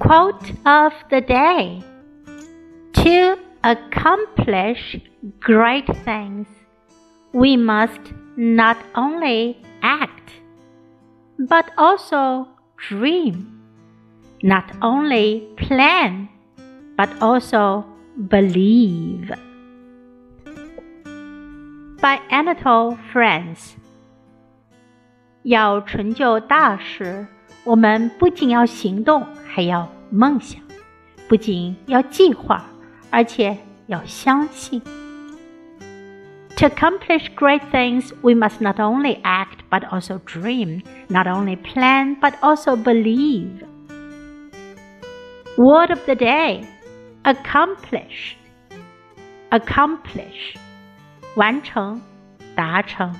Quote of the day To accomplish great things, we must not only act, but also dream, not only plan, but also believe. By Anatole France. 要成就大事， 我们不仅要行动，还要梦想；不仅要计划，而且要相信。To accomplish great things, we must not only act but also dream, not only plan but also believe. Word of the day accomplish. Accomplish. 完成，达成。